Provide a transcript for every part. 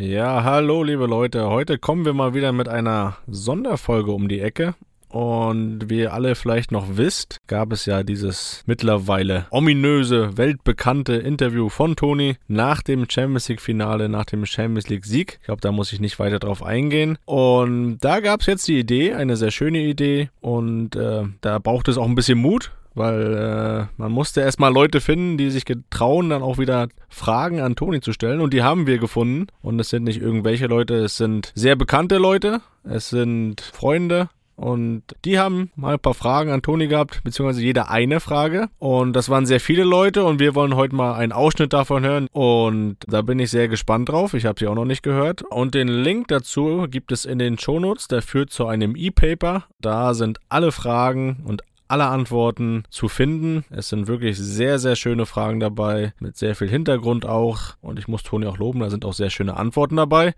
Ja, hallo liebe Leute. Heute kommen wir mal wieder mit einer Sonderfolge um die Ecke. Und wie ihr alle vielleicht noch wisst, gab es ja dieses mittlerweile ominöse, weltbekannte Interview von Toni nach dem Champions League Finale, nach dem Champions League Sieg. Ich glaube, da muss ich nicht weiter drauf eingehen. Und da gab es jetzt die Idee, eine sehr schöne Idee. Und äh, da braucht es auch ein bisschen Mut, weil äh, man musste erstmal Leute finden, die sich getrauen, dann auch wieder Fragen an Toni zu stellen. Und die haben wir gefunden. Und es sind nicht irgendwelche Leute, es sind sehr bekannte Leute, es sind Freunde. Und die haben mal ein paar Fragen an Toni gehabt, beziehungsweise jeder eine Frage. Und das waren sehr viele Leute und wir wollen heute mal einen Ausschnitt davon hören. Und da bin ich sehr gespannt drauf. Ich habe sie auch noch nicht gehört. Und den Link dazu gibt es in den Shownotes. Der führt zu einem E-Paper. Da sind alle Fragen und alle Antworten zu finden. Es sind wirklich sehr, sehr schöne Fragen dabei, mit sehr viel Hintergrund auch. Und ich muss Toni auch loben, da sind auch sehr schöne Antworten dabei.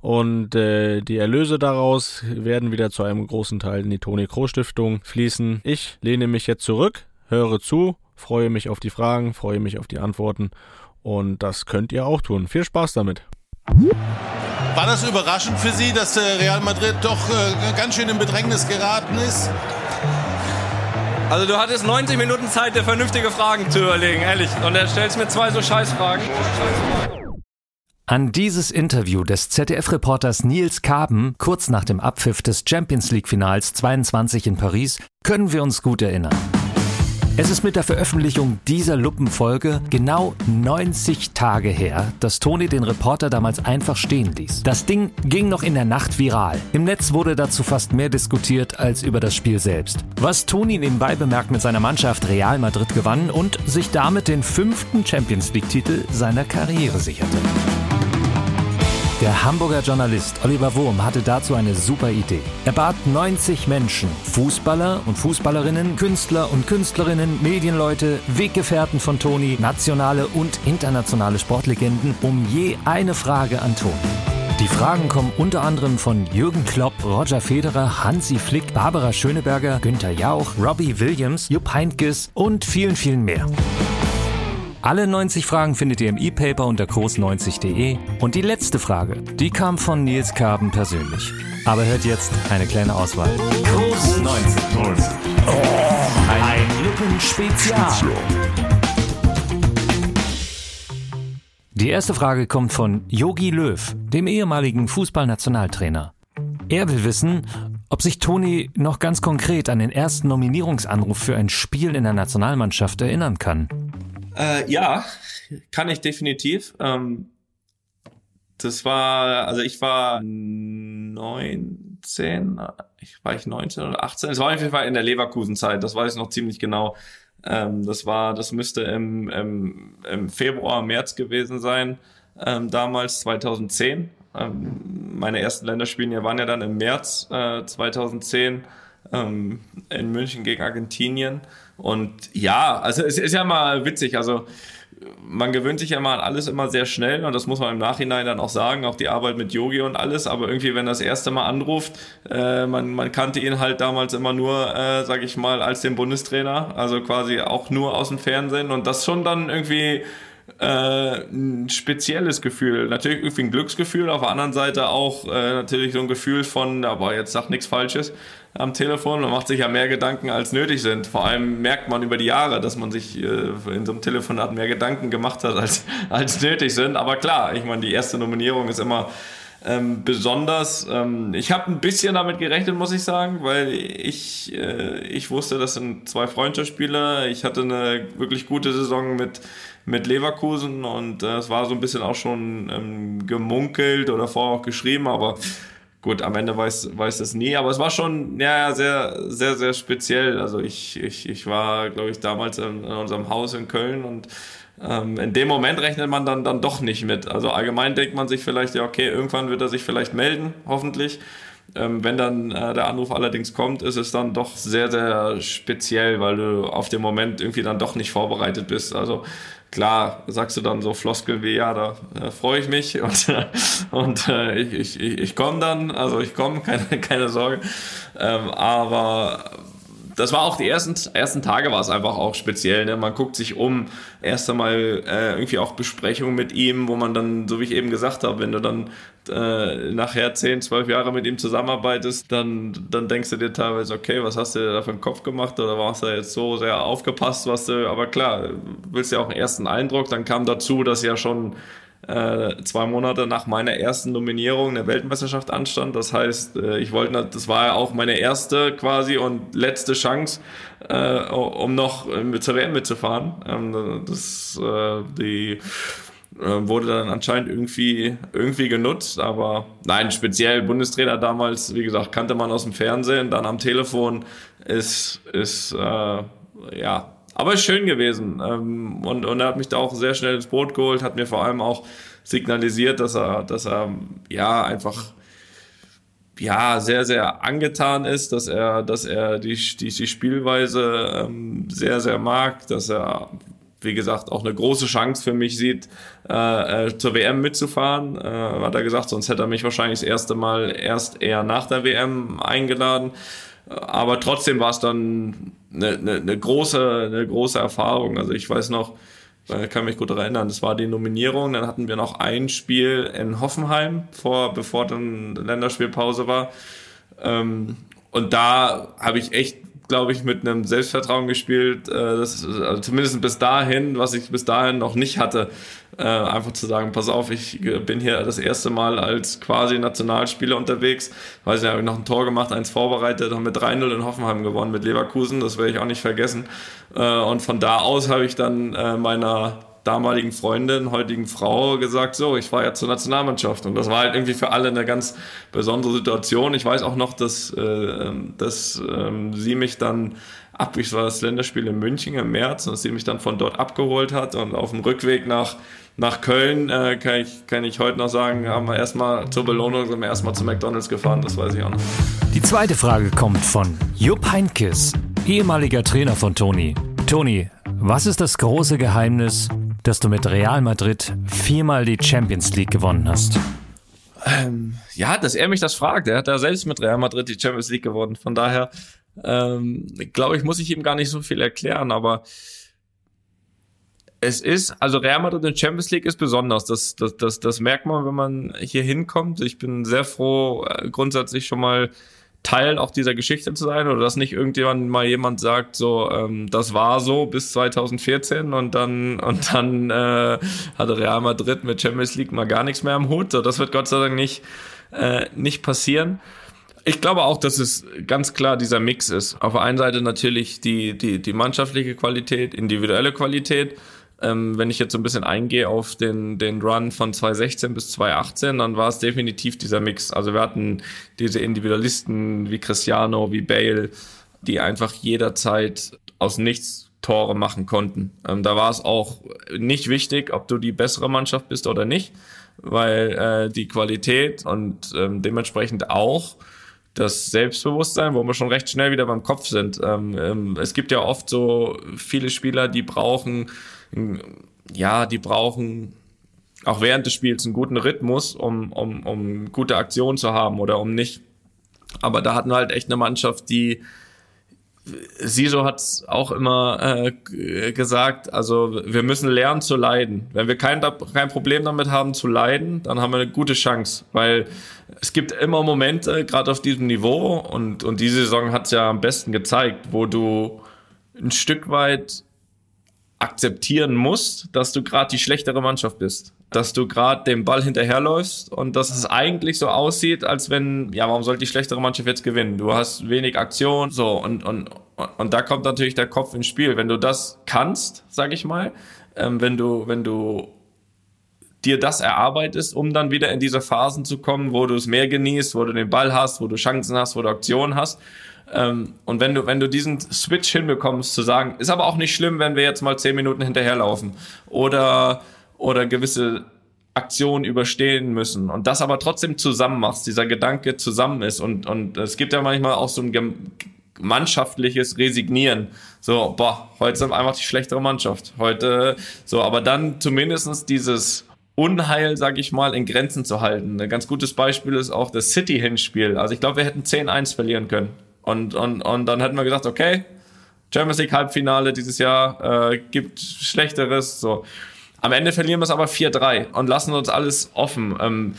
Und äh, die Erlöse daraus werden wieder zu einem großen Teil in die Toni Kroh Stiftung fließen. Ich lehne mich jetzt zurück, höre zu, freue mich auf die Fragen, freue mich auf die Antworten. Und das könnt ihr auch tun. Viel Spaß damit. War das überraschend für Sie, dass äh, Real Madrid doch äh, ganz schön in Bedrängnis geraten ist? Also du hattest 90 Minuten Zeit, dir vernünftige Fragen zu überlegen, ehrlich. Und er stellst mir zwei so Scheißfragen. An dieses Interview des ZDF-Reporters Nils Kaben kurz nach dem Abpfiff des Champions League-Finals 22 in Paris können wir uns gut erinnern. Es ist mit der Veröffentlichung dieser Luppenfolge genau 90 Tage her, dass Toni den Reporter damals einfach stehen ließ. Das Ding ging noch in der Nacht viral. Im Netz wurde dazu fast mehr diskutiert als über das Spiel selbst. Was Toni nebenbei bemerkt mit seiner Mannschaft Real Madrid gewann und sich damit den fünften Champions League-Titel seiner Karriere sicherte. Der Hamburger Journalist Oliver Wurm hatte dazu eine super Idee. Er bat 90 Menschen, Fußballer und Fußballerinnen, Künstler und Künstlerinnen, Medienleute, Weggefährten von Toni, nationale und internationale Sportlegenden, um je eine Frage an Toni. Die Fragen kommen unter anderem von Jürgen Klopp, Roger Federer, Hansi Flick, Barbara Schöneberger, Günther Jauch, Robbie Williams, Jupp Heynckes und vielen, vielen mehr. Alle 90 Fragen findet ihr im E-Paper unter groß90.de. Und die letzte Frage, die kam von Nils Karben persönlich. Aber hört jetzt eine kleine Auswahl. Groß 90. Oh, ein Lippenspezial. Die erste Frage kommt von Yogi Löw, dem ehemaligen Fußballnationaltrainer. Er will wissen, ob sich Toni noch ganz konkret an den ersten Nominierungsanruf für ein Spiel in der Nationalmannschaft erinnern kann. Äh, ja, kann ich definitiv. Ähm, das war, also ich war 19, ich war ich 19 oder 18. Es war auf jeden Fall in der Leverkusen-Zeit, das weiß ich noch ziemlich genau. Ähm, das war, das müsste im, im, im Februar, März gewesen sein, ähm, damals 2010. Ähm, meine ersten Länderspiele waren ja dann im März äh, 2010 ähm, in München gegen Argentinien. Und ja, also es ist ja mal witzig. Also man gewöhnt sich ja mal an alles immer sehr schnell und das muss man im Nachhinein dann auch sagen, auch die Arbeit mit Yogi und alles, aber irgendwie, wenn das erste Mal anruft, äh, man, man kannte ihn halt damals immer nur, äh, sag ich mal, als den Bundestrainer, also quasi auch nur aus dem Fernsehen und das schon dann irgendwie äh, ein spezielles Gefühl. Natürlich irgendwie ein Glücksgefühl, auf der anderen Seite auch äh, natürlich so ein Gefühl von, aber jetzt sag nichts Falsches am Telefon. Man macht sich ja mehr Gedanken, als nötig sind. Vor allem merkt man über die Jahre, dass man sich äh, in so einem Telefonat mehr Gedanken gemacht hat, als, als nötig sind. Aber klar, ich meine, die erste Nominierung ist immer ähm, besonders. Ähm, ich habe ein bisschen damit gerechnet, muss ich sagen, weil ich, äh, ich wusste, das sind zwei Freundschaftsspiele. Ich hatte eine wirklich gute Saison mit mit Leverkusen und äh, es war so ein bisschen auch schon ähm, gemunkelt oder vorher auch geschrieben, aber gut, am Ende weiß, weiß es nie, aber es war schon ja, sehr, sehr, sehr speziell. Also ich, ich, ich war, glaube ich, damals in, in unserem Haus in Köln und ähm, in dem Moment rechnet man dann, dann doch nicht mit. Also allgemein denkt man sich vielleicht, ja, okay, irgendwann wird er sich vielleicht melden, hoffentlich. Ähm, wenn dann äh, der Anruf allerdings kommt, ist es dann doch sehr, sehr speziell, weil du auf dem Moment irgendwie dann doch nicht vorbereitet bist. Also klar sagst du dann so Floskel wie, ja, da äh, freue ich mich und, und äh, ich, ich, ich komme dann, also ich komme, keine, keine Sorge. Ähm, aber das war auch die ersten, ersten Tage war es einfach auch speziell. Ne? Man guckt sich um, erst einmal äh, irgendwie auch Besprechungen mit ihm, wo man dann, so wie ich eben gesagt habe, wenn du dann äh, nachher 10, 12 Jahre mit ihm zusammenarbeitest, dann, dann denkst du dir teilweise, okay, was hast du da für einen Kopf gemacht oder warst du jetzt so sehr aufgepasst, was du, aber klar, willst ja auch einen ersten Eindruck, dann kam dazu, dass ja schon äh, zwei Monate nach meiner ersten Nominierung der Weltmeisterschaft anstand. Das heißt, äh, ich wollte, das war ja auch meine erste quasi und letzte Chance, äh, um noch mit zur WM mitzufahren. Ähm, das, äh, die äh, wurde dann anscheinend irgendwie, irgendwie genutzt, aber nein, speziell Bundestrainer damals, wie gesagt, kannte man aus dem Fernsehen, dann am Telefon ist, ist, äh, ja, aber ist schön gewesen. Ähm, und, und er hat mich da auch sehr schnell ins Boot geholt, hat mir vor allem auch signalisiert, dass er, dass er, ja, einfach, ja, sehr, sehr angetan ist, dass er, dass er die, die, die Spielweise ähm, sehr, sehr mag, dass er wie gesagt, auch eine große Chance für mich sieht, äh, äh zur WM mitzufahren. Äh, hat er gesagt, sonst hätte er mich wahrscheinlich das erste Mal erst eher nach der WM eingeladen. Aber trotzdem war es dann eine, eine, eine, große, eine große Erfahrung. Also ich weiß noch, kann mich gut erinnern, das war die Nominierung. Dann hatten wir noch ein Spiel in Hoffenheim, vor, bevor dann Länderspielpause war. Ähm, und da habe ich echt glaube ich, mit einem Selbstvertrauen gespielt, äh, das, also zumindest bis dahin, was ich bis dahin noch nicht hatte. Äh, einfach zu sagen, pass auf, ich bin hier das erste Mal als quasi Nationalspieler unterwegs. Weiß nicht, habe ich noch ein Tor gemacht, eins vorbereitet, haben mit 3-0 in Hoffenheim gewonnen mit Leverkusen, das werde ich auch nicht vergessen. Äh, und von da aus habe ich dann äh, meiner damaligen Freundin, heutigen Frau gesagt, so, ich fahre jetzt zur Nationalmannschaft. Und das war halt irgendwie für alle eine ganz besondere Situation. Ich weiß auch noch, dass, äh, dass ähm, sie mich dann ab, ich war das Länderspiel in München im März, und sie mich dann von dort abgeholt hat und auf dem Rückweg nach nach Köln äh, kann, ich, kann ich heute noch sagen, haben wir erstmal zur Belohnung sind wir erstmal zu McDonalds gefahren, das weiß ich auch noch. Die zweite Frage kommt von Jupp Heinkes, ehemaliger Trainer von Toni. Toni, was ist das große Geheimnis dass du mit Real Madrid viermal die Champions League gewonnen hast? Ähm, ja, dass er mich das fragt. Er hat da selbst mit Real Madrid die Champions League gewonnen. Von daher, ähm, glaube ich, muss ich ihm gar nicht so viel erklären, aber es ist, also Real Madrid in Champions League ist besonders. Das, das, das, das merkt man, wenn man hier hinkommt. Ich bin sehr froh, äh, grundsätzlich schon mal Teil auch dieser Geschichte zu sein oder dass nicht irgendjemand mal jemand sagt, so, ähm, das war so bis 2014 und dann, und dann äh, hatte Real Madrid mit Champions League mal gar nichts mehr am Hut. So, das wird Gott sei Dank nicht, äh, nicht passieren. Ich glaube auch, dass es ganz klar dieser Mix ist. Auf der einen Seite natürlich die, die, die mannschaftliche Qualität, individuelle Qualität ähm, wenn ich jetzt so ein bisschen eingehe auf den, den Run von 2016 bis 2018, dann war es definitiv dieser Mix. Also wir hatten diese Individualisten wie Cristiano, wie Bale, die einfach jederzeit aus nichts Tore machen konnten. Ähm, da war es auch nicht wichtig, ob du die bessere Mannschaft bist oder nicht, weil äh, die Qualität und ähm, dementsprechend auch das Selbstbewusstsein, wo wir schon recht schnell wieder beim Kopf sind. Ähm, ähm, es gibt ja oft so viele Spieler, die brauchen ja, die brauchen auch während des Spiels einen guten Rhythmus, um, um, um gute Aktionen zu haben oder um nicht. Aber da hatten wir halt echt eine Mannschaft, die Siso hat es auch immer äh, gesagt, also wir müssen lernen zu leiden. Wenn wir kein, kein Problem damit haben zu leiden, dann haben wir eine gute Chance, weil es gibt immer Momente, gerade auf diesem Niveau, und, und diese Saison hat es ja am besten gezeigt, wo du ein Stück weit akzeptieren musst, dass du gerade die schlechtere Mannschaft bist. Dass du gerade dem Ball hinterherläufst und dass es eigentlich so aussieht, als wenn, ja, warum soll die schlechtere Mannschaft jetzt gewinnen? Du hast wenig Aktion, so, und, und, und da kommt natürlich der Kopf ins Spiel. Wenn du das kannst, sag ich mal, ähm, wenn du, wenn du dir das erarbeitest, um dann wieder in diese Phasen zu kommen, wo du es mehr genießt, wo du den Ball hast, wo du Chancen hast, wo du Aktionen hast ähm, und wenn du, wenn du diesen Switch hinbekommst, zu sagen, ist aber auch nicht schlimm, wenn wir jetzt mal zehn Minuten hinterherlaufen oder, oder gewisse Aktionen überstehen müssen und das aber trotzdem zusammen machst, dieser Gedanke zusammen ist und, und es gibt ja manchmal auch so ein mannschaftliches Resignieren. So, boah, heute sind wir einfach die schlechtere Mannschaft. Heute, so, aber dann zumindestens dieses Unheil, sag ich mal, in Grenzen zu halten. Ein ganz gutes Beispiel ist auch das City-Hinspiel. Also ich glaube, wir hätten 10-1 verlieren können. Und, und, und dann hätten wir gesagt, okay, Champions League Halbfinale dieses Jahr, äh, gibt Schlechteres, so. Am Ende verlieren wir es aber 4-3 und lassen uns alles offen, ähm,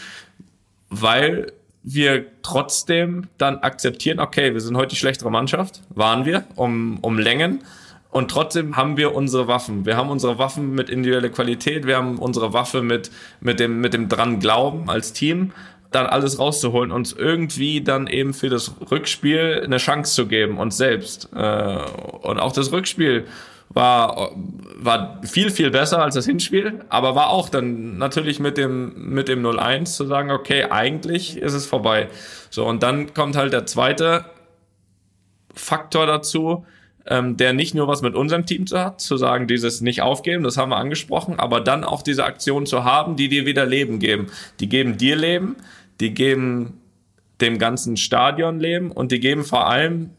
weil wir trotzdem dann akzeptieren, okay, wir sind heute die schlechtere Mannschaft, waren wir, um, um Längen. Und trotzdem haben wir unsere Waffen. Wir haben unsere Waffen mit individueller Qualität, wir haben unsere Waffe mit, mit, dem, mit dem dran Glauben als Team, dann alles rauszuholen, uns irgendwie dann eben für das Rückspiel eine Chance zu geben, uns selbst. Äh, und auch das Rückspiel war, war viel, viel besser als das Hinspiel, aber war auch dann natürlich mit dem, mit dem 0-1 zu sagen, okay, eigentlich ist es vorbei. So, und dann kommt halt der zweite Faktor dazu, ähm, der nicht nur was mit unserem Team zu hat, zu sagen, dieses nicht aufgeben, das haben wir angesprochen, aber dann auch diese Aktion zu haben, die dir wieder Leben geben. Die geben dir Leben, die geben dem ganzen Stadion Leben und die geben vor allem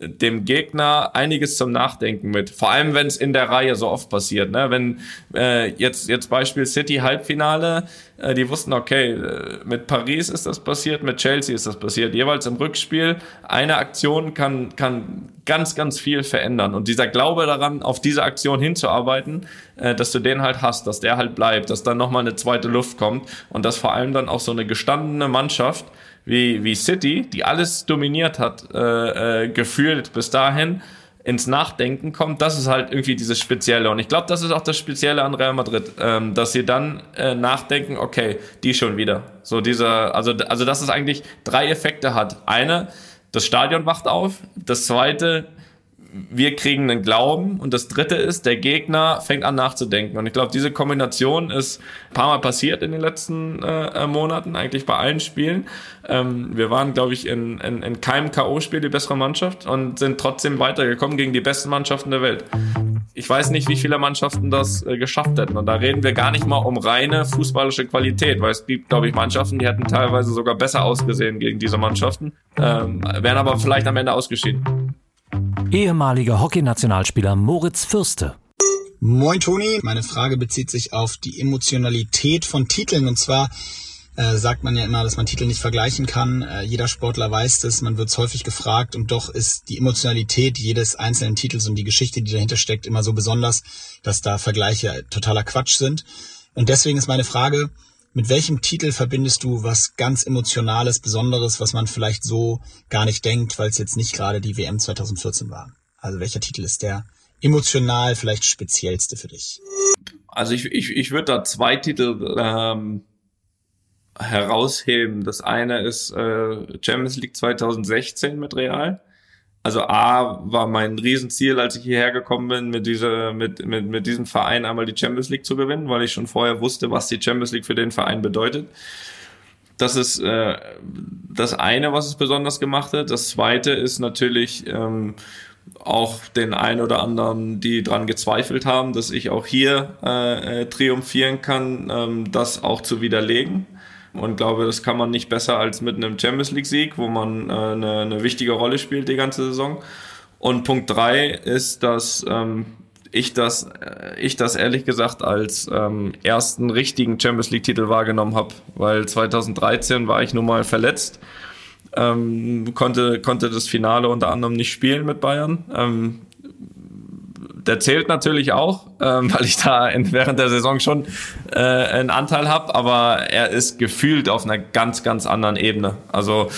dem Gegner einiges zum Nachdenken mit. Vor allem, wenn es in der Reihe so oft passiert. Ne? Wenn äh, jetzt jetzt Beispiel City Halbfinale, äh, die wussten, okay, äh, mit Paris ist das passiert, mit Chelsea ist das passiert. Jeweils im Rückspiel eine Aktion kann kann ganz ganz viel verändern. Und dieser Glaube daran, auf diese Aktion hinzuarbeiten, äh, dass du den halt hast, dass der halt bleibt, dass dann nochmal eine zweite Luft kommt und dass vor allem dann auch so eine gestandene Mannschaft wie, wie City, die alles dominiert hat, äh, äh, gefühlt bis dahin, ins Nachdenken kommt, das ist halt irgendwie dieses Spezielle. Und ich glaube, das ist auch das Spezielle an Real Madrid, ähm, dass sie dann äh, nachdenken, okay, die schon wieder. So dieser, also, also dass es eigentlich drei Effekte hat. Eine, das Stadion wacht auf. Das zweite, wir kriegen einen Glauben und das dritte ist, der Gegner fängt an nachzudenken. Und ich glaube, diese Kombination ist ein paar Mal passiert in den letzten äh, Monaten, eigentlich bei allen Spielen. Ähm, wir waren, glaube ich, in, in, in keinem K.O.-Spiel die bessere Mannschaft und sind trotzdem weitergekommen gegen die besten Mannschaften der Welt. Ich weiß nicht, wie viele Mannschaften das äh, geschafft hätten. Und da reden wir gar nicht mal um reine fußballische Qualität, weil es gibt, glaube ich, Mannschaften, die hätten teilweise sogar besser ausgesehen gegen diese Mannschaften, ähm, wären aber vielleicht am Ende ausgeschieden. Ehemaliger Hockeynationalspieler Moritz Fürste. Moin Toni, meine Frage bezieht sich auf die Emotionalität von Titeln und zwar äh, sagt man ja immer, dass man Titel nicht vergleichen kann. Äh, jeder Sportler weiß das, man wird es häufig gefragt und doch ist die Emotionalität jedes einzelnen Titels und die Geschichte, die dahinter steckt, immer so besonders, dass da Vergleiche totaler Quatsch sind. Und deswegen ist meine Frage, mit welchem Titel verbindest du was ganz Emotionales, Besonderes, was man vielleicht so gar nicht denkt, weil es jetzt nicht gerade die WM 2014 war? Also welcher Titel ist der emotional vielleicht speziellste für dich? Also ich, ich, ich würde da zwei Titel ähm, herausheben. Das eine ist äh, Champions League 2016 mit Real also A war mein Riesenziel, als ich hierher gekommen bin, mit dieser, mit, mit, mit diesem Verein einmal die Champions League zu gewinnen, weil ich schon vorher wusste, was die Champions League für den Verein bedeutet. Das ist äh, das eine, was es besonders gemacht hat. Das zweite ist natürlich ähm, auch den ein oder anderen, die dran gezweifelt haben, dass ich auch hier äh, äh triumphieren kann, ähm, das auch zu widerlegen und glaube, das kann man nicht besser als mit einem Champions League-Sieg, wo man äh, eine, eine, wichtige Rolle spielt die ganze Saison. Und Punkt drei ist, dass ähm, ich das, äh, ich das ehrlich gesagt als ähm, ersten richtigen Champions League-Titel wahrgenommen habe, weil 2013 war ich nun mal verletzt. Ähm, konnte, konnte das Finale unter anderem nicht spielen mit Bayern. Ähm, der zählt natürlich auch, ähm, weil ich da in, während der Saison schon äh, einen Anteil habe, aber er ist gefühlt auf einer ganz, ganz anderen Ebene. Also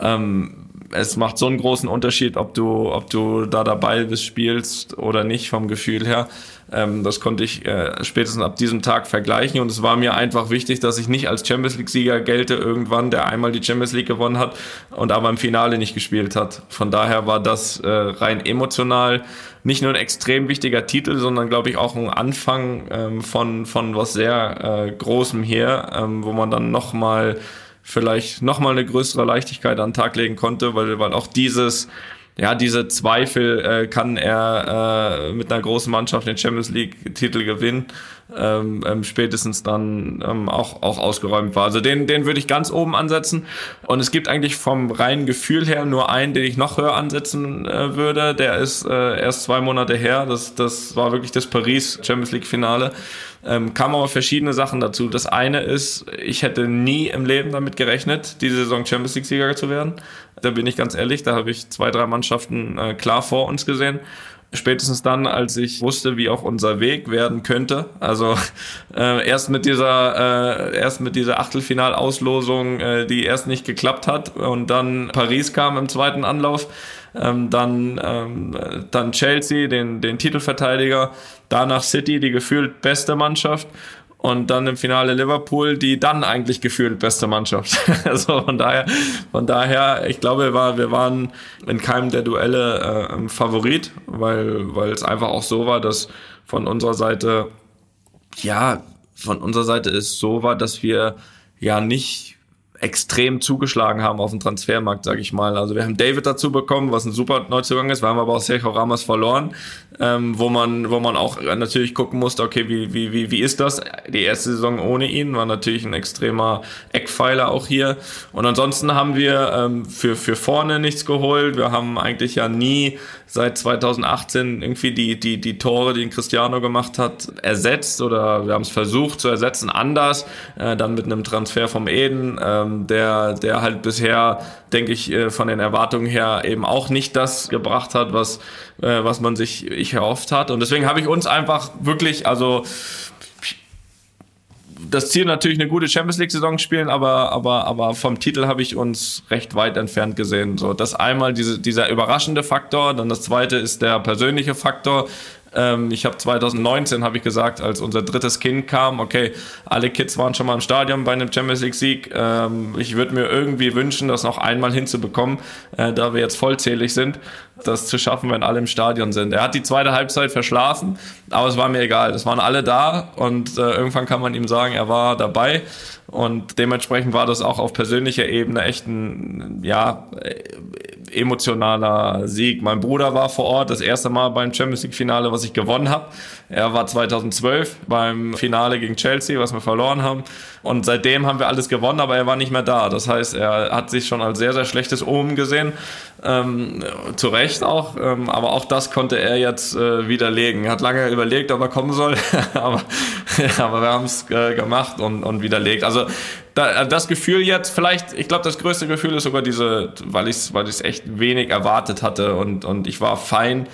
ähm, es macht so einen großen Unterschied, ob du, ob du da dabei bist, spielst oder nicht vom Gefühl her. Ähm, das konnte ich äh, spätestens ab diesem Tag vergleichen und es war mir einfach wichtig, dass ich nicht als Champions League-Sieger gelte irgendwann, der einmal die Champions League gewonnen hat und aber im Finale nicht gespielt hat. Von daher war das äh, rein emotional nicht nur ein extrem wichtiger Titel, sondern glaube ich auch ein Anfang ähm, von, von was sehr äh, Großem hier, ähm, wo man dann nochmal vielleicht nochmal eine größere Leichtigkeit an den Tag legen konnte, weil, weil auch dieses ja, diese Zweifel, äh, kann er äh, mit einer großen Mannschaft den Champions League-Titel gewinnen, ähm, ähm, spätestens dann ähm, auch, auch ausgeräumt war. Also den, den würde ich ganz oben ansetzen. Und es gibt eigentlich vom reinen Gefühl her nur einen, den ich noch höher ansetzen äh, würde. Der ist äh, erst zwei Monate her. Das, das war wirklich das Paris Champions League Finale. Ähm, kam aber verschiedene Sachen dazu. Das eine ist, ich hätte nie im Leben damit gerechnet, diese Saison Champions League Sieger zu werden. Da bin ich ganz ehrlich, da habe ich zwei, drei Mannschaften äh, klar vor uns gesehen. Spätestens dann, als ich wusste, wie auch unser Weg werden könnte. Also äh, erst mit dieser äh, erst mit dieser Achtelfinalauslosung, äh, die erst nicht geklappt hat und dann Paris kam im zweiten Anlauf, ähm, dann ähm, dann Chelsea, den den Titelverteidiger, danach City, die gefühlt beste Mannschaft und dann im Finale Liverpool, die dann eigentlich gefühlt beste Mannschaft. also von daher, von daher, ich glaube, war, wir waren in keinem der Duelle äh, Favorit, weil, weil es einfach auch so war, dass von unserer Seite, ja, von unserer Seite es so war, dass wir ja nicht extrem zugeschlagen haben auf dem Transfermarkt, sage ich mal. Also wir haben David dazu bekommen, was ein super Neuzugang ist. Wir haben aber auch Sergio Ramos verloren, ähm, wo man, wo man auch natürlich gucken musste, okay, wie, wie, wie, wie ist das? Die erste Saison ohne ihn war natürlich ein extremer Eckpfeiler auch hier. Und ansonsten haben wir ähm, für, für vorne nichts geholt. Wir haben eigentlich ja nie seit 2018 irgendwie die, die, die Tore, die Cristiano gemacht hat, ersetzt oder wir haben es versucht zu ersetzen anders, äh, dann mit einem Transfer vom Eden. Ähm, der, der halt bisher, denke ich, äh, von den Erwartungen her eben auch nicht das gebracht hat, was, äh, was man sich ich erhofft hat. Und deswegen habe ich uns einfach wirklich, also das Ziel natürlich eine gute Champions League Saison spielen, aber aber aber vom Titel habe ich uns recht weit entfernt gesehen. So, das einmal diese, dieser überraschende Faktor, dann das zweite ist der persönliche Faktor. Ähm, ich habe 2019 habe ich gesagt, als unser drittes Kind kam, okay, alle Kids waren schon mal im Stadion bei einem Champions League Sieg. Ähm, ich würde mir irgendwie wünschen, das noch einmal hinzubekommen, äh, da wir jetzt vollzählig sind, das zu schaffen, wenn alle im Stadion sind. Er hat die zweite Halbzeit verschlafen, aber es war mir egal. Es waren alle da und äh, irgendwann kann man ihm sagen, er war dabei. Und dementsprechend war das auch auf persönlicher Ebene echt ein, ja, emotionaler Sieg. Mein Bruder war vor Ort, das erste Mal beim Champions League Finale, was ich gewonnen habe. Er war 2012 beim Finale gegen Chelsea, was wir verloren haben. Und seitdem haben wir alles gewonnen, aber er war nicht mehr da. Das heißt, er hat sich schon als sehr, sehr schlechtes Omen gesehen. Ähm, zu Recht auch. Ähm, aber auch das konnte er jetzt äh, widerlegen. Er hat lange überlegt, ob er kommen soll. aber, aber wir haben es äh, gemacht und, und widerlegt. Also da, das Gefühl jetzt, vielleicht, ich glaube, das größte Gefühl ist sogar diese, weil ich es weil echt wenig erwartet hatte und, und ich war fein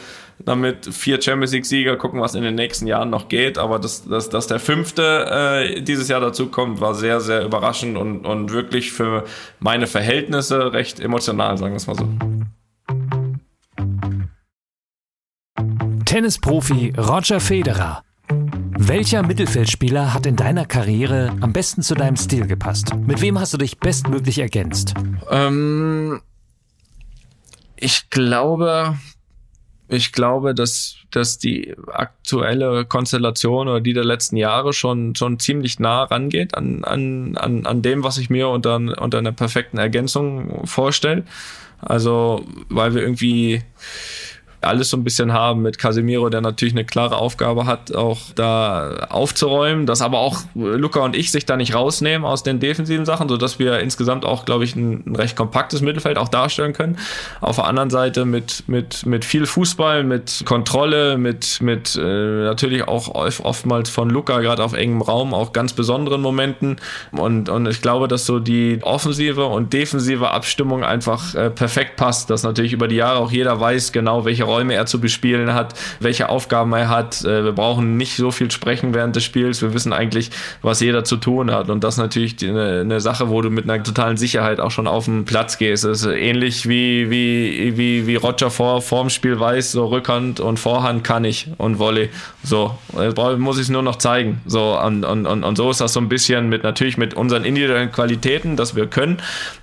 damit vier Champions League Sieger gucken, was in den nächsten Jahren noch geht. Aber dass, dass, dass der fünfte äh, dieses Jahr dazu kommt, war sehr, sehr überraschend und, und wirklich für meine Verhältnisse recht emotional, sagen wir es mal so. Tennisprofi Roger Federer welcher Mittelfeldspieler hat in deiner Karriere am besten zu deinem Stil gepasst? Mit wem hast du dich bestmöglich ergänzt? Ähm, ich glaube, ich glaube, dass, dass die aktuelle Konstellation oder die der letzten Jahre schon, schon ziemlich nah rangeht an, an, an, an dem, was ich mir unter, unter einer perfekten Ergänzung vorstelle. Also, weil wir irgendwie alles so ein bisschen haben mit Casemiro, der natürlich eine klare Aufgabe hat, auch da aufzuräumen, dass aber auch Luca und ich sich da nicht rausnehmen aus den defensiven Sachen, so dass wir insgesamt auch, glaube ich, ein, ein, recht kompaktes Mittelfeld auch darstellen können. Auf der anderen Seite mit, mit, mit viel Fußball, mit Kontrolle, mit, mit äh, natürlich auch oftmals von Luca, gerade auf engem Raum, auch ganz besonderen Momenten. Und, und ich glaube, dass so die offensive und defensive Abstimmung einfach äh, perfekt passt, dass natürlich über die Jahre auch jeder weiß genau, welche Räume er zu bespielen hat, welche Aufgaben er hat. Äh, wir brauchen nicht so viel sprechen während des Spiels. Wir wissen eigentlich, was jeder zu tun hat. Und das ist natürlich eine, eine Sache, wo du mit einer totalen Sicherheit auch schon auf den Platz gehst. Das ist ähnlich wie, wie, wie, wie Roger vor vorm Spiel weiß, so Rückhand und Vorhand kann ich und Volley. So, jetzt muss ich es nur noch zeigen. So, und, und, und so ist das so ein bisschen mit natürlich mit unseren individuellen Qualitäten, dass wir können,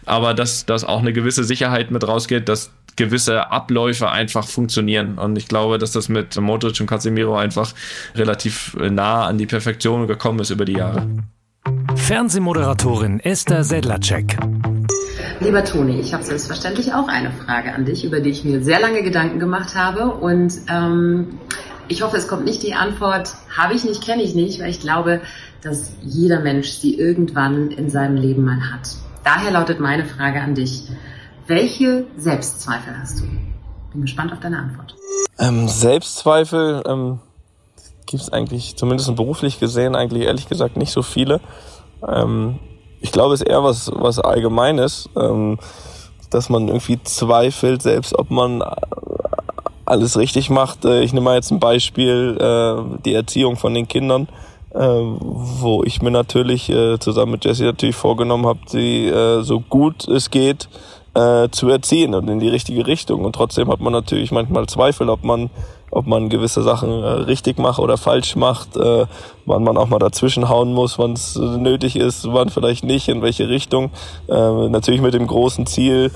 aber dass, dass auch eine gewisse Sicherheit mit rausgeht, dass gewisse Abläufe einfach funktionieren. Und ich glaube, dass das mit Modric und Casemiro einfach relativ nah an die Perfektion gekommen ist über die Jahre. Fernsehmoderatorin Esther Sedlacek. Lieber Toni, ich habe selbstverständlich auch eine Frage an dich, über die ich mir sehr lange Gedanken gemacht habe. Und ähm, Ich hoffe, es kommt nicht die Antwort, habe ich nicht, kenne ich nicht, weil ich glaube, dass jeder Mensch sie irgendwann in seinem Leben mal hat. Daher lautet meine Frage an dich. Welche Selbstzweifel hast du? Bin gespannt auf deine Antwort. Ähm, Selbstzweifel ähm, gibt es eigentlich, zumindest beruflich gesehen, eigentlich ehrlich gesagt nicht so viele. Ähm, ich glaube, es ist eher was, was Allgemeines, ähm, dass man irgendwie zweifelt, selbst ob man alles richtig macht. Äh, ich nehme mal jetzt ein Beispiel, äh, die Erziehung von den Kindern, äh, wo ich mir natürlich äh, zusammen mit Jesse natürlich vorgenommen habe, sie äh, so gut es geht äh, zu erziehen und in die richtige Richtung. Und trotzdem hat man natürlich manchmal Zweifel, ob man ob man gewisse Sachen äh, richtig macht oder falsch macht, äh, wann man auch mal dazwischen hauen muss, wann es nötig ist, wann vielleicht nicht, in welche Richtung. Äh, natürlich mit dem großen Ziel,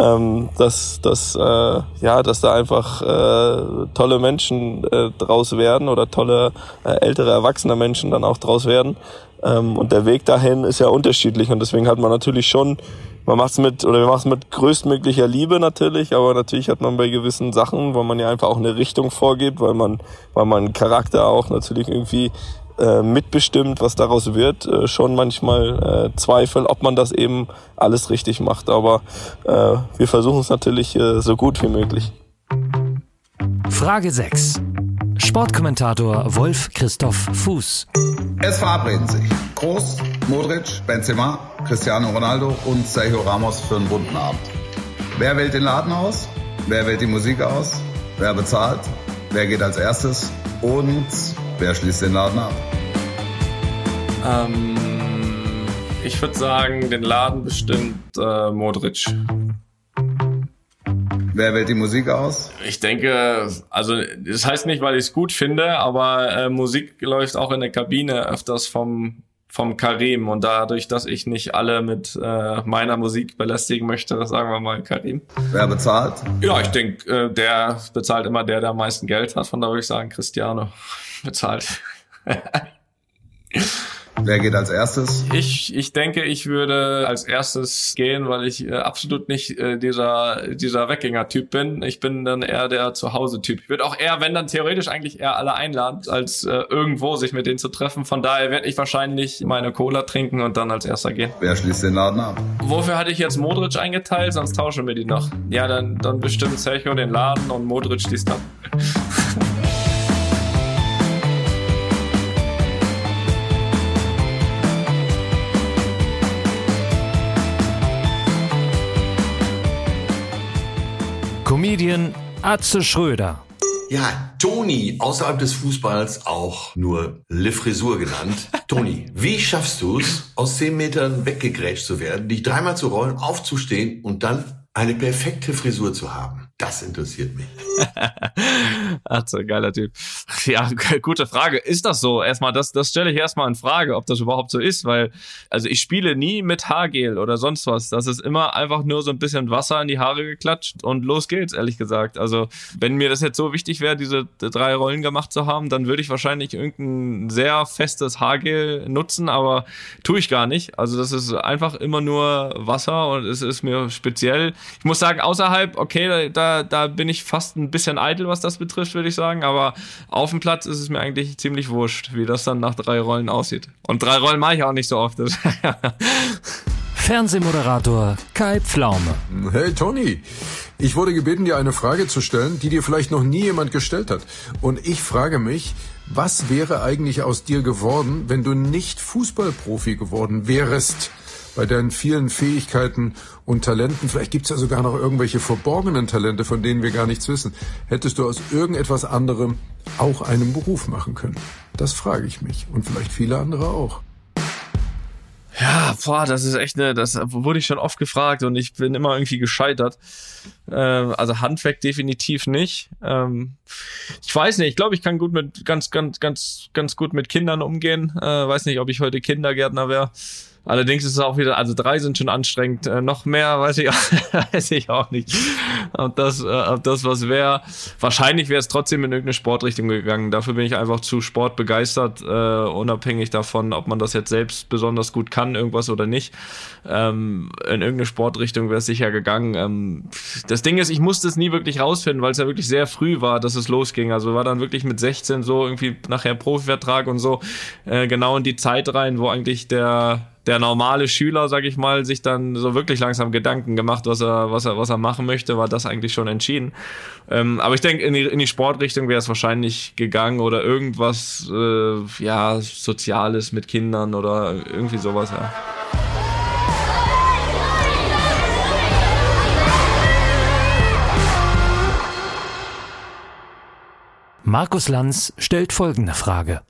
ähm, dass, dass, äh, ja, dass da einfach äh, tolle Menschen äh, draus werden oder tolle äh, ältere, erwachsene Menschen dann auch draus werden. Ähm, und der Weg dahin ist ja unterschiedlich und deswegen hat man natürlich schon man macht's mit, oder wir machen es mit größtmöglicher Liebe natürlich, aber natürlich hat man bei gewissen Sachen, weil man ja einfach auch eine Richtung vorgibt, weil man, weil man Charakter auch natürlich irgendwie äh, mitbestimmt, was daraus wird, äh, schon manchmal äh, Zweifel, ob man das eben alles richtig macht. Aber äh, wir versuchen es natürlich äh, so gut wie möglich. Frage 6. Sportkommentator Wolf Christoph Fuß. Es verabreden sich Groß, Modric, Benzema, Cristiano Ronaldo und Sergio Ramos für einen bunten Abend. Wer wählt den Laden aus? Wer wählt die Musik aus? Wer bezahlt? Wer geht als erstes? Und wer schließt den Laden ab? Ähm, ich würde sagen, den Laden bestimmt äh, Modric. Wer wählt die Musik aus? Ich denke, also das heißt nicht, weil ich es gut finde, aber äh, Musik läuft auch in der Kabine öfters vom vom Karim und dadurch, dass ich nicht alle mit äh, meiner Musik belästigen möchte, sagen wir mal Karim. Wer bezahlt? Ja, ich denke, äh, der bezahlt immer der, der am meisten Geld hat. Von da würde ich sagen, Cristiano bezahlt. Wer geht als erstes? Ich, ich denke, ich würde als erstes gehen, weil ich äh, absolut nicht äh, dieser, dieser Weggänger-Typ bin. Ich bin dann eher der Zuhause-Typ. Ich würde auch eher, wenn dann theoretisch eigentlich eher alle einladen, als äh, irgendwo sich mit denen zu treffen. Von daher werde ich wahrscheinlich meine Cola trinken und dann als erster gehen. Wer schließt den Laden ab? Wofür hatte ich jetzt Modric eingeteilt? Sonst tauschen wir die noch. Ja, dann, dann bestimmt Sergio den Laden und Modric schließt ab. Comedian Atze Schröder. Ja, Toni, außerhalb des Fußballs auch nur Le Frisur genannt. Toni, wie schaffst du es, aus zehn Metern weggegrätscht zu werden, dich dreimal zu rollen, aufzustehen und dann eine perfekte Frisur zu haben? Das interessiert mich. So, geiler Typ. Ja, gute Frage. Ist das so? Erstmal, das, das stelle ich erstmal in Frage, ob das überhaupt so ist, weil, also ich spiele nie mit Haargel oder sonst was. Das ist immer einfach nur so ein bisschen Wasser in die Haare geklatscht und los geht's, ehrlich gesagt. Also, wenn mir das jetzt so wichtig wäre, diese drei Rollen gemacht zu haben, dann würde ich wahrscheinlich irgendein sehr festes Haargel nutzen, aber tue ich gar nicht. Also, das ist einfach immer nur Wasser und es ist mir speziell. Ich muss sagen, außerhalb, okay, da da, bin ich fast ein bisschen eitel, was das betrifft, würde ich sagen. Aber auf dem Platz ist es mir eigentlich ziemlich wurscht, wie das dann nach drei Rollen aussieht. Und drei Rollen mache ich auch nicht so oft. Fernsehmoderator Kai Pflaume. Hey Toni, ich wurde gebeten, dir eine Frage zu stellen, die dir vielleicht noch nie jemand gestellt hat. Und ich frage mich, was wäre eigentlich aus dir geworden, wenn du nicht Fußballprofi geworden wärst? Bei deinen vielen Fähigkeiten und Talenten, vielleicht gibt's ja sogar noch irgendwelche verborgenen Talente, von denen wir gar nichts wissen, hättest du aus irgendetwas anderem auch einen Beruf machen können? Das frage ich mich und vielleicht viele andere auch. Ja, boah, das ist echt eine, das wurde ich schon oft gefragt und ich bin immer irgendwie gescheitert. Ähm, also Handwerk definitiv nicht. Ähm, ich weiß nicht, ich glaube, ich kann gut mit ganz, ganz, ganz, ganz gut mit Kindern umgehen. Äh, weiß nicht, ob ich heute Kindergärtner wäre. Allerdings ist es auch wieder, also drei sind schon anstrengend. Äh, noch mehr weiß ich, weiß ich auch nicht. Ob das, äh, ob das was wäre. Wahrscheinlich wäre es trotzdem in irgendeine Sportrichtung gegangen. Dafür bin ich einfach zu sportbegeistert, äh, unabhängig davon, ob man das jetzt selbst besonders gut kann, irgendwas oder nicht. Ähm, in irgendeine Sportrichtung wäre es sicher gegangen. Ähm, das Ding ist, ich musste es nie wirklich rausfinden, weil es ja wirklich sehr früh war, dass es losging. Also war dann wirklich mit 16 so irgendwie nachher Profivertrag und so äh, genau in die Zeit rein, wo eigentlich der der normale Schüler, sag ich mal, sich dann so wirklich langsam Gedanken gemacht, was er, was er, was er machen möchte, war das eigentlich schon entschieden. Ähm, aber ich denke, in die, in die Sportrichtung wäre es wahrscheinlich gegangen oder irgendwas, äh, ja, Soziales mit Kindern oder irgendwie sowas, ja. Markus Lanz stellt folgende Frage.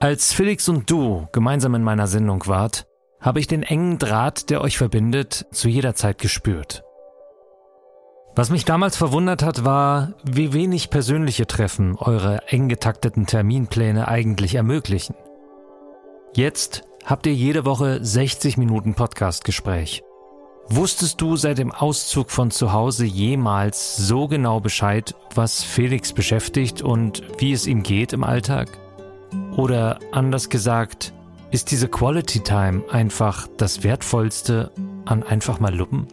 Als Felix und du gemeinsam in meiner Sendung wart, habe ich den engen Draht, der euch verbindet, zu jeder Zeit gespürt. Was mich damals verwundert hat, war, wie wenig persönliche Treffen eure eng getakteten Terminpläne eigentlich ermöglichen. Jetzt habt ihr jede Woche 60 Minuten Podcastgespräch. Wusstest du seit dem Auszug von zu Hause jemals so genau Bescheid, was Felix beschäftigt und wie es ihm geht im Alltag? Oder anders gesagt, ist diese Quality Time einfach das Wertvollste an einfach mal Luppen?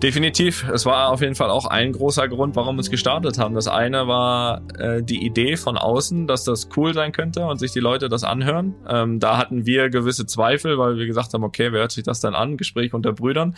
Definitiv. Es war auf jeden Fall auch ein großer Grund, warum wir es gestartet haben. Das eine war äh, die Idee von außen, dass das cool sein könnte und sich die Leute das anhören. Ähm, da hatten wir gewisse Zweifel, weil wir gesagt haben, okay, wer hört sich das dann an? Gespräch unter Brüdern.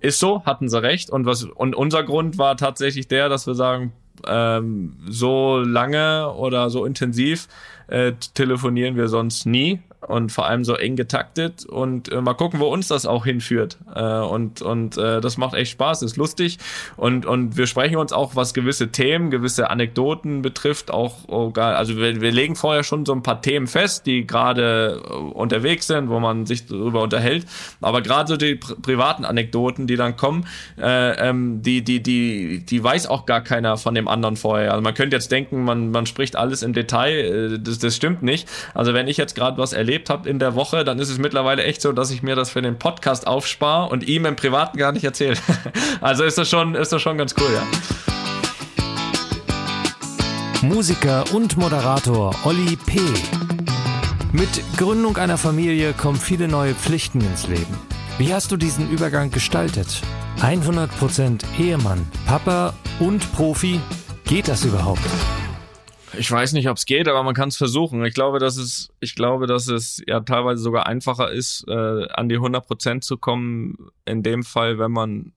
Ist so, hatten sie recht. Und was und unser Grund war tatsächlich der, dass wir sagen, ähm, so lange oder so intensiv äh, telefonieren wir sonst nie und vor allem so eng getaktet und äh, mal gucken, wo uns das auch hinführt. Äh, und und äh, das macht echt Spaß, ist lustig und und wir sprechen uns auch, was gewisse Themen, gewisse Anekdoten betrifft, auch oh, also wir, wir legen vorher schon so ein paar Themen fest, die gerade äh, unterwegs sind, wo man sich darüber unterhält. Aber gerade so die pri privaten Anekdoten, die dann kommen, äh, ähm, die die die die weiß auch gar keiner von dem anderen vorher. Also man könnte jetzt denken, man man spricht alles im Detail, äh, das, das stimmt nicht. Also wenn ich jetzt gerade was erlebe erlebt habe in der Woche, dann ist es mittlerweile echt so, dass ich mir das für den Podcast aufspare und ihm im Privaten gar nicht erzähle. also ist das schon, ist das schon ganz cool, ja. Musiker und Moderator Olli P. Mit Gründung einer Familie kommen viele neue Pflichten ins Leben. Wie hast du diesen Übergang gestaltet? 100% Ehemann, Papa und Profi? Geht das überhaupt? Ich weiß nicht, ob es geht, aber man kann es versuchen. Ich glaube, dass es, ich glaube, dass es ja teilweise sogar einfacher ist, äh, an die 100 Prozent zu kommen. In dem Fall, wenn man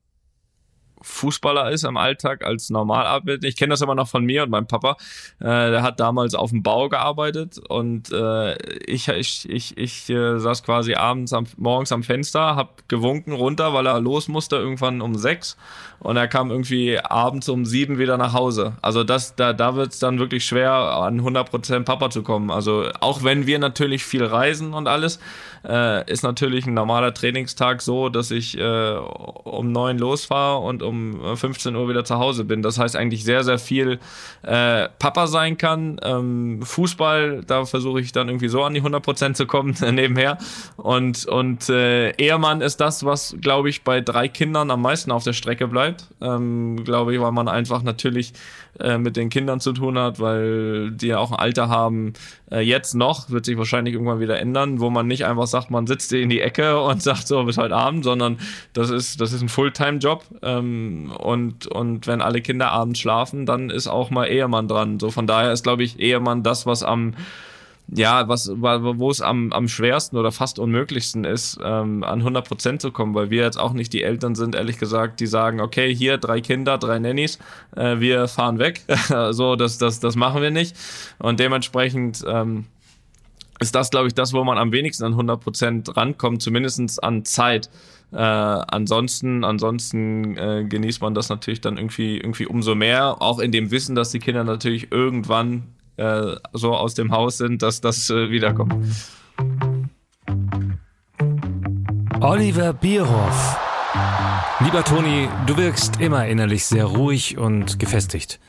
Fußballer ist im Alltag als Normalarbeiter. Ich kenne das immer noch von mir und meinem Papa. Äh, der hat damals auf dem Bau gearbeitet und äh, ich, ich, ich, ich äh, saß quasi abends am, morgens am Fenster, hab gewunken runter, weil er los musste irgendwann um sechs und er kam irgendwie abends um sieben wieder nach Hause. Also das, da, da wird es dann wirklich schwer, an 100% Papa zu kommen. Also auch wenn wir natürlich viel reisen und alles, äh, ist natürlich ein normaler Trainingstag so, dass ich äh, um neun losfahre und um 15 Uhr wieder zu Hause bin. Das heißt eigentlich sehr, sehr viel äh, Papa sein kann. Ähm, Fußball, da versuche ich dann irgendwie so an die 100% zu kommen nebenher. Und, und äh, Ehemann ist das, was, glaube ich, bei drei Kindern am meisten auf der Strecke bleibt. Ähm, glaube ich, weil man einfach natürlich äh, mit den Kindern zu tun hat, weil die ja auch ein Alter haben, äh, jetzt noch, wird sich wahrscheinlich irgendwann wieder ändern, wo man nicht einfach sagt, man sitzt in die Ecke und sagt so bis heute Abend, sondern das ist, das ist ein Fulltime-Job ähm, und, und wenn alle Kinder abends schlafen, dann ist auch mal Ehemann dran. So von daher ist, glaube ich, Ehemann das, was am ja, was, wo es am, am schwersten oder fast unmöglichsten ist, ähm, an 100 Prozent zu kommen, weil wir jetzt auch nicht die Eltern sind, ehrlich gesagt, die sagen, okay, hier drei Kinder, drei Nannies, äh, wir fahren weg. so, das, das, das machen wir nicht. Und dementsprechend, ähm, ist das, glaube ich, das, wo man am wenigsten an 100 Prozent rankommt, zumindestens an Zeit. Äh, ansonsten, ansonsten äh, genießt man das natürlich dann irgendwie, irgendwie umso mehr, auch in dem Wissen, dass die Kinder natürlich irgendwann äh, so aus dem Haus sind, dass das äh, wiederkommt. Oliver Bierhoff. Lieber Toni, du wirkst immer innerlich sehr ruhig und gefestigt.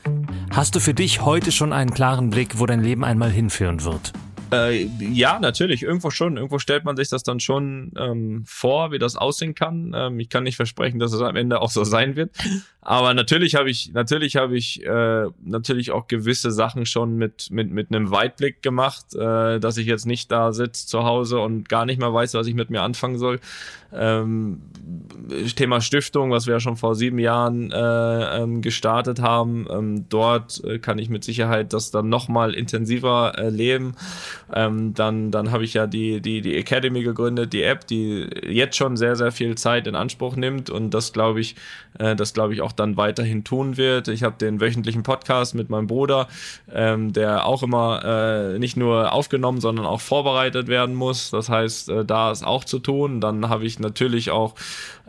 Hast du für dich heute schon einen klaren Blick, wo dein Leben einmal hinführen wird? Äh, ja, natürlich, irgendwo schon. Irgendwo stellt man sich das dann schon ähm, vor, wie das aussehen kann. Ähm, ich kann nicht versprechen, dass es am Ende auch so sein wird. Aber natürlich habe ich, natürlich habe ich äh, natürlich auch gewisse Sachen schon mit mit mit einem Weitblick gemacht, äh, dass ich jetzt nicht da sitze zu Hause und gar nicht mehr weiß, was ich mit mir anfangen soll. Ähm, Thema Stiftung, was wir ja schon vor sieben Jahren äh, ähm, gestartet haben, ähm, dort äh, kann ich mit Sicherheit das dann noch mal intensiver erleben. Ähm, dann dann habe ich ja die die die Academy gegründet, die App, die jetzt schon sehr sehr viel Zeit in Anspruch nimmt und das glaube ich, äh, das glaube ich auch dann weiterhin tun wird. Ich habe den wöchentlichen Podcast mit meinem Bruder, ähm, der auch immer äh, nicht nur aufgenommen, sondern auch vorbereitet werden muss. Das heißt, äh, da ist auch zu tun. Dann habe ich natürlich auch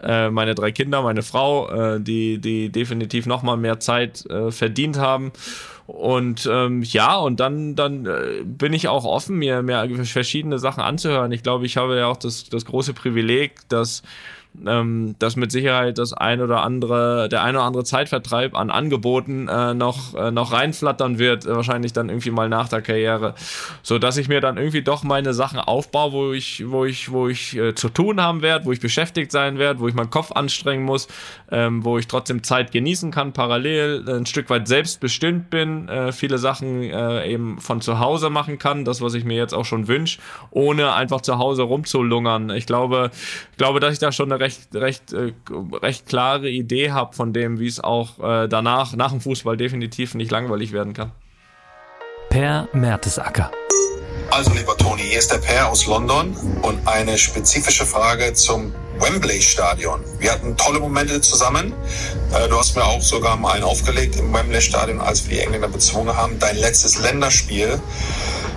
äh, meine drei Kinder, meine Frau, äh, die, die definitiv nochmal mehr Zeit äh, verdient haben. Und ähm, ja, und dann, dann äh, bin ich auch offen, mir, mir verschiedene Sachen anzuhören. Ich glaube, ich habe ja auch das, das große Privileg, dass ähm, dass mit Sicherheit das ein oder andere, der ein oder andere Zeitvertreib an Angeboten äh, noch, äh, noch reinflattern wird, äh, wahrscheinlich dann irgendwie mal nach der Karriere, so dass ich mir dann irgendwie doch meine Sachen aufbaue, wo ich, wo ich, wo ich äh, zu tun haben werde, wo ich beschäftigt sein werde, wo ich meinen Kopf anstrengen muss, ähm, wo ich trotzdem Zeit genießen kann, parallel ein Stück weit selbstbestimmt bin, äh, viele Sachen äh, eben von zu Hause machen kann, das was ich mir jetzt auch schon wünsche, ohne einfach zu Hause rumzulungern. Ich glaube, ich glaube, dass ich da schon eine recht, recht, äh, recht klare Idee habe von dem, wie es auch äh, danach, nach dem Fußball definitiv nicht langweilig werden kann. Per Mertesacker. Also lieber Toni, hier ist der Per aus London und eine spezifische Frage zum Wembley Stadion. Wir hatten tolle Momente zusammen. Äh, du hast mir auch sogar mal einen aufgelegt im Wembley Stadion, als wir die Engländer bezwungen haben. Dein letztes Länderspiel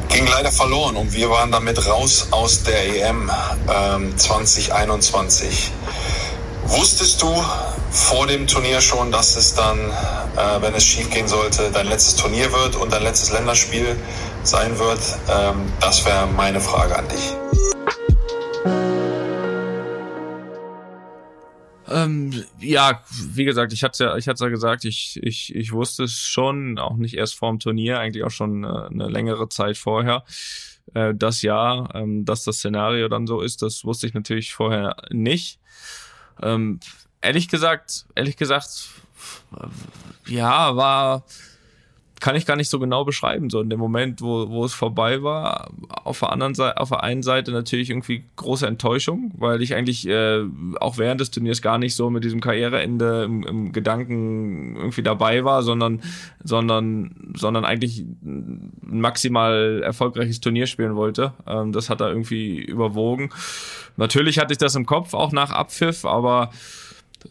ging leider verloren und wir waren damit raus aus der EM ähm, 2021. Wusstest du vor dem Turnier schon, dass es dann, äh, wenn es schief gehen sollte, dein letztes Turnier wird und dein letztes Länderspiel sein wird? Ähm, das wäre meine Frage an dich. Ähm, ja, wie gesagt, ich hatte ja, ich hatte ja gesagt, ich, ich, ich wusste es schon, auch nicht erst vor dem Turnier, eigentlich auch schon äh, eine längere Zeit vorher. Äh, das Jahr, ähm, dass das Szenario dann so ist, das wusste ich natürlich vorher nicht. Ähm, ehrlich gesagt, ehrlich gesagt, ja, war kann ich gar nicht so genau beschreiben. So in dem Moment, wo, wo es vorbei war, auf der anderen Seite, auf der einen Seite natürlich irgendwie große Enttäuschung, weil ich eigentlich äh, auch während des Turniers gar nicht so mit diesem Karriereende im, im Gedanken irgendwie dabei war, sondern, sondern, sondern eigentlich ein maximal erfolgreiches Turnier spielen wollte. Ähm, das hat er irgendwie überwogen. Natürlich hatte ich das im Kopf, auch nach Abpfiff, aber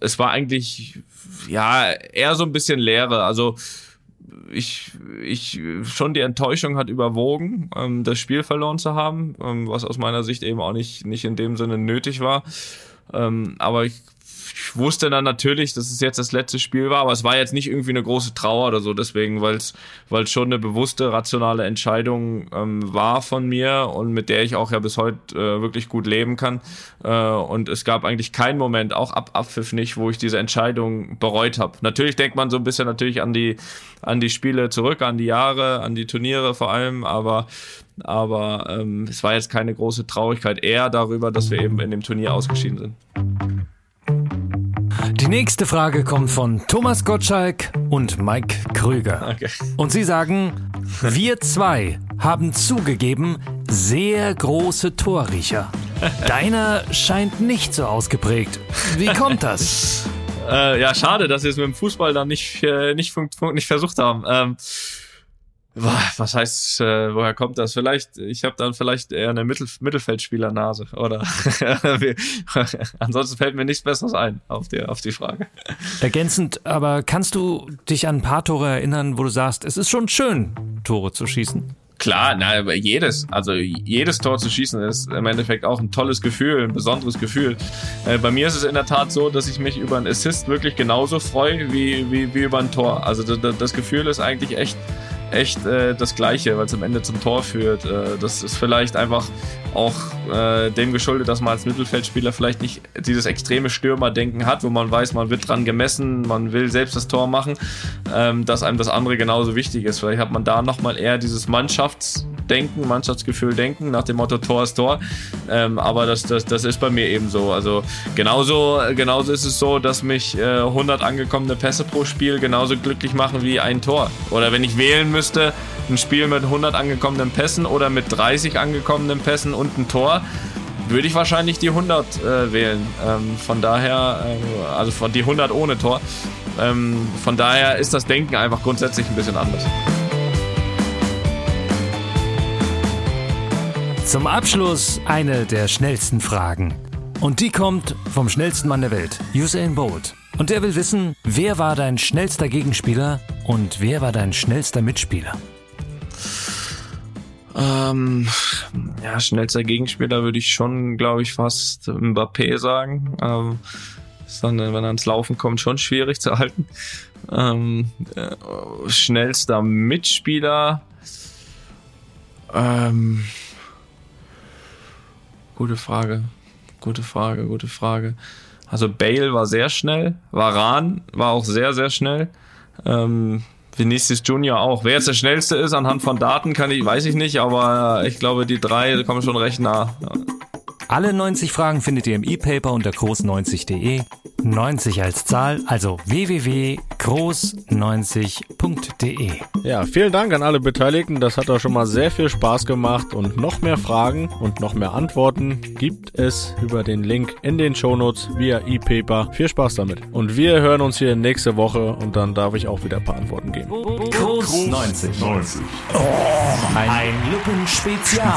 es war eigentlich ja eher so ein bisschen Leere. Also ich, ich, schon die Enttäuschung hat überwogen, ähm, das Spiel verloren zu haben, ähm, was aus meiner Sicht eben auch nicht, nicht in dem Sinne nötig war. Ähm, aber ich ich wusste dann natürlich, dass es jetzt das letzte Spiel war, aber es war jetzt nicht irgendwie eine große Trauer oder so, deswegen, weil es weil schon eine bewusste, rationale Entscheidung ähm, war von mir und mit der ich auch ja bis heute äh, wirklich gut leben kann. Äh, und es gab eigentlich keinen Moment, auch ab Abpfiff nicht, wo ich diese Entscheidung bereut habe. Natürlich denkt man so ein bisschen natürlich an die, an die Spiele zurück, an die Jahre, an die Turniere vor allem, aber aber ähm, es war jetzt keine große Traurigkeit, eher darüber, dass wir eben in dem Turnier ausgeschieden sind. Nächste Frage kommt von Thomas Gottschalk und Mike Krüger. Okay. Und sie sagen, wir zwei haben zugegeben, sehr große Torriecher. Deiner scheint nicht so ausgeprägt. Wie kommt das? äh, ja, schade, dass wir es mit dem Fußball dann nicht, äh, nicht, nicht versucht haben. Ähm, was heißt, äh, woher kommt das? Vielleicht, ich habe dann vielleicht eher eine Mittel Mittelfeldspielernase oder ansonsten fällt mir nichts Besseres ein auf die, auf die Frage. Ergänzend, aber kannst du dich an ein paar Tore erinnern, wo du sagst, es ist schon schön, Tore zu schießen? Klar, na, jedes, also jedes Tor zu schießen ist im Endeffekt auch ein tolles Gefühl, ein besonderes Gefühl. Äh, bei mir ist es in der Tat so, dass ich mich über einen Assist wirklich genauso freue wie, wie, wie über ein Tor. Also das, das Gefühl ist eigentlich echt echt äh, das Gleiche, weil es am Ende zum Tor führt. Äh, das ist vielleicht einfach auch äh, dem geschuldet, dass man als Mittelfeldspieler vielleicht nicht dieses extreme Stürmerdenken hat, wo man weiß, man wird dran gemessen, man will selbst das Tor machen, ähm, dass einem das andere genauso wichtig ist. Vielleicht hat man da nochmal eher dieses Mannschafts denken, Mannschaftsgefühl denken, nach dem Motto Tor ist Tor. Ähm, aber das, das, das ist bei mir eben so. Also genauso, genauso ist es so, dass mich äh, 100 angekommene Pässe pro Spiel genauso glücklich machen wie ein Tor. Oder wenn ich wählen müsste, ein Spiel mit 100 angekommenen Pässen oder mit 30 angekommenen Pässen und ein Tor, würde ich wahrscheinlich die 100 äh, wählen. Ähm, von daher, äh, also von die 100 ohne Tor. Ähm, von daher ist das Denken einfach grundsätzlich ein bisschen anders. Zum Abschluss eine der schnellsten Fragen. Und die kommt vom schnellsten Mann der Welt, Usain Bolt. Und der will wissen, wer war dein schnellster Gegenspieler und wer war dein schnellster Mitspieler? Ähm, ja, schnellster Gegenspieler würde ich schon, glaube ich, fast Mbappé sagen. Ähm, ist dann, wenn er ins Laufen kommt, schon schwierig zu halten. Ähm, äh, schnellster Mitspieler. Ähm, gute Frage. Gute Frage, gute Frage. Also Bale war sehr schnell, Varan war auch sehr, sehr schnell. Ähm, Vinicius Junior auch. Wer jetzt der schnellste ist anhand von Daten, kann ich, weiß ich nicht, aber ich glaube, die drei kommen schon recht nah. Alle 90 Fragen findet ihr im E-Paper unter groß90.de. 90 als Zahl, also www.groß90.de. Ja, vielen Dank an alle Beteiligten. Das hat doch schon mal sehr viel Spaß gemacht und noch mehr Fragen und noch mehr Antworten gibt es über den Link in den Shownotes via E-Paper. Viel Spaß damit. Und wir hören uns hier nächste Woche und dann darf ich auch wieder ein paar Antworten geben. Groß 90. 90. Oh, ein, ein Luppenspezial.